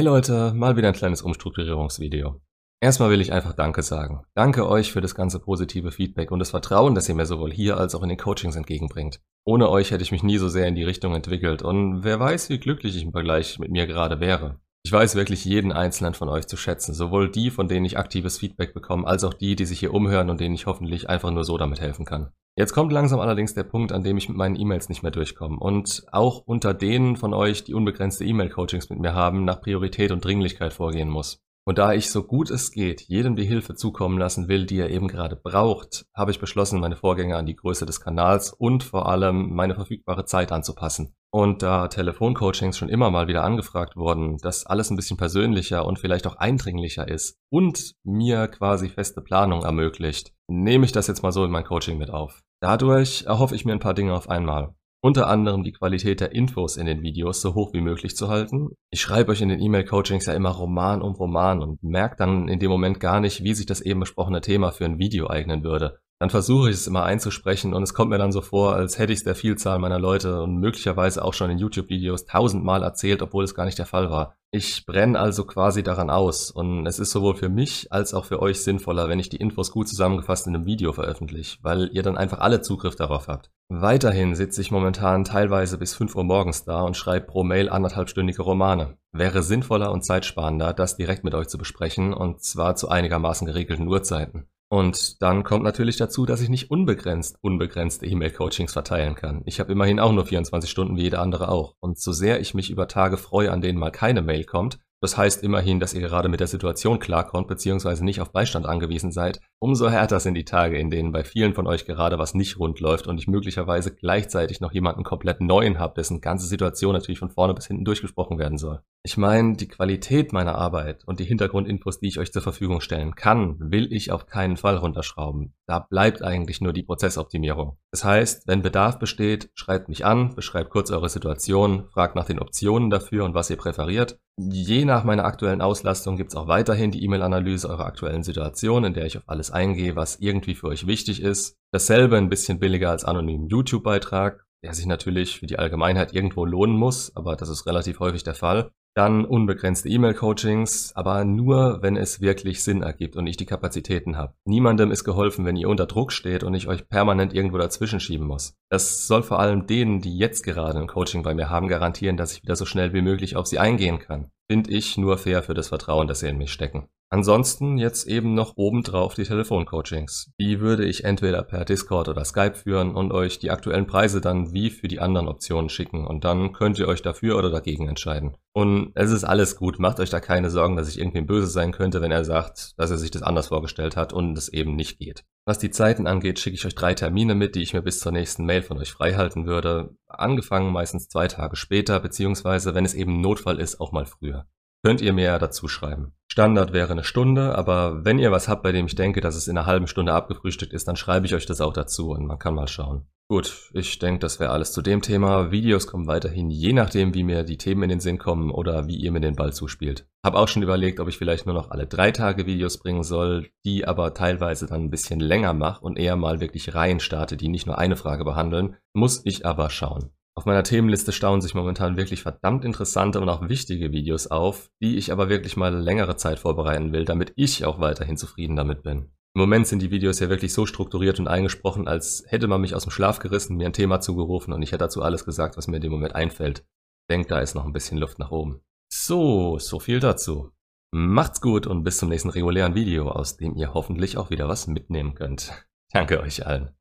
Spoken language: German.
Hey Leute, mal wieder ein kleines Umstrukturierungsvideo. Erstmal will ich einfach Danke sagen. Danke euch für das ganze positive Feedback und das Vertrauen, das ihr mir sowohl hier als auch in den Coachings entgegenbringt. Ohne euch hätte ich mich nie so sehr in die Richtung entwickelt und wer weiß, wie glücklich ich im Vergleich mit mir gerade wäre. Ich weiß wirklich jeden einzelnen von euch zu schätzen, sowohl die, von denen ich aktives Feedback bekomme, als auch die, die sich hier umhören und denen ich hoffentlich einfach nur so damit helfen kann. Jetzt kommt langsam allerdings der Punkt, an dem ich mit meinen E-Mails nicht mehr durchkomme und auch unter denen von euch, die unbegrenzte E-Mail-Coachings mit mir haben, nach Priorität und Dringlichkeit vorgehen muss. Und da ich so gut es geht jedem die Hilfe zukommen lassen will, die er eben gerade braucht, habe ich beschlossen, meine Vorgänge an die Größe des Kanals und vor allem meine verfügbare Zeit anzupassen. Und da Telefoncoachings schon immer mal wieder angefragt wurden, dass alles ein bisschen persönlicher und vielleicht auch eindringlicher ist und mir quasi feste Planung ermöglicht, nehme ich das jetzt mal so in mein Coaching mit auf. Dadurch erhoffe ich mir ein paar Dinge auf einmal. Unter anderem die Qualität der Infos in den Videos so hoch wie möglich zu halten. Ich schreibe euch in den E-Mail-Coachings ja immer Roman um Roman und merke dann in dem Moment gar nicht, wie sich das eben besprochene Thema für ein Video eignen würde dann versuche ich es immer einzusprechen und es kommt mir dann so vor, als hätte ich es der Vielzahl meiner Leute und möglicherweise auch schon in YouTube-Videos tausendmal erzählt, obwohl es gar nicht der Fall war. Ich brenne also quasi daran aus und es ist sowohl für mich als auch für euch sinnvoller, wenn ich die Infos gut zusammengefasst in einem Video veröffentliche, weil ihr dann einfach alle Zugriff darauf habt. Weiterhin sitze ich momentan teilweise bis 5 Uhr morgens da und schreibe pro Mail anderthalbstündige Romane. Wäre sinnvoller und zeitsparender, das direkt mit euch zu besprechen und zwar zu einigermaßen geregelten Uhrzeiten. Und dann kommt natürlich dazu, dass ich nicht unbegrenzt unbegrenzte E-Mail-Coachings verteilen kann. Ich habe immerhin auch nur 24 Stunden wie jeder andere auch. Und so sehr ich mich über Tage freue, an denen mal keine Mail kommt, das heißt immerhin, dass ihr gerade mit der Situation klarkommt bzw. nicht auf Beistand angewiesen seid. Umso härter sind die Tage, in denen bei vielen von euch gerade was nicht rund läuft und ich möglicherweise gleichzeitig noch jemanden komplett neuen habe, dessen ganze Situation natürlich von vorne bis hinten durchgesprochen werden soll. Ich meine, die Qualität meiner Arbeit und die Hintergrundinfos, die ich euch zur Verfügung stellen kann, will ich auf keinen Fall runterschrauben. Da bleibt eigentlich nur die Prozessoptimierung. Das heißt, wenn Bedarf besteht, schreibt mich an, beschreibt kurz eure Situation, fragt nach den Optionen dafür und was ihr präferiert. Je nach meiner aktuellen Auslastung gibt es auch weiterhin die E-Mail-Analyse eurer aktuellen Situation, in der ich auf alles eingehe, was irgendwie für euch wichtig ist. Dasselbe ein bisschen billiger als anonymen YouTube-Beitrag, der sich natürlich für die Allgemeinheit irgendwo lohnen muss, aber das ist relativ häufig der Fall. Dann unbegrenzte E-Mail-Coachings, aber nur, wenn es wirklich Sinn ergibt und ich die Kapazitäten habe. Niemandem ist geholfen, wenn ihr unter Druck steht und ich euch permanent irgendwo dazwischen schieben muss. Das soll vor allem denen, die jetzt gerade ein Coaching bei mir haben, garantieren, dass ich wieder so schnell wie möglich auf sie eingehen kann. Finde ich nur fair für das Vertrauen, das sie in mich stecken. Ansonsten jetzt eben noch obendrauf die Telefoncoachings. Die würde ich entweder per Discord oder Skype führen und euch die aktuellen Preise dann wie für die anderen Optionen schicken und dann könnt ihr euch dafür oder dagegen entscheiden. Und es ist alles gut, macht euch da keine Sorgen, dass ich irgendwie böse sein könnte, wenn er sagt, dass er sich das anders vorgestellt hat und es eben nicht geht. Was die Zeiten angeht, schicke ich euch drei Termine mit, die ich mir bis zur nächsten Mail von euch freihalten würde. Angefangen meistens zwei Tage später, beziehungsweise wenn es eben Notfall ist, auch mal früher könnt ihr mir dazu schreiben. Standard wäre eine Stunde, aber wenn ihr was habt, bei dem ich denke, dass es in einer halben Stunde abgefrühstückt ist, dann schreibe ich euch das auch dazu und man kann mal schauen. Gut, ich denke, das wäre alles zu dem Thema. Videos kommen weiterhin, je nachdem, wie mir die Themen in den Sinn kommen oder wie ihr mir den Ball zuspielt. Hab auch schon überlegt, ob ich vielleicht nur noch alle drei Tage Videos bringen soll, die aber teilweise dann ein bisschen länger mache und eher mal wirklich Reihen starte, die nicht nur eine Frage behandeln. Muss ich aber schauen. Auf meiner Themenliste stauen sich momentan wirklich verdammt interessante und auch wichtige Videos auf, die ich aber wirklich mal längere Zeit vorbereiten will, damit ich auch weiterhin zufrieden damit bin. Im Moment sind die Videos ja wirklich so strukturiert und eingesprochen, als hätte man mich aus dem Schlaf gerissen, mir ein Thema zugerufen und ich hätte dazu alles gesagt, was mir in dem Moment einfällt. Denkt, da ist noch ein bisschen Luft nach oben. So, so viel dazu. Macht's gut und bis zum nächsten regulären Video, aus dem ihr hoffentlich auch wieder was mitnehmen könnt. Danke euch allen.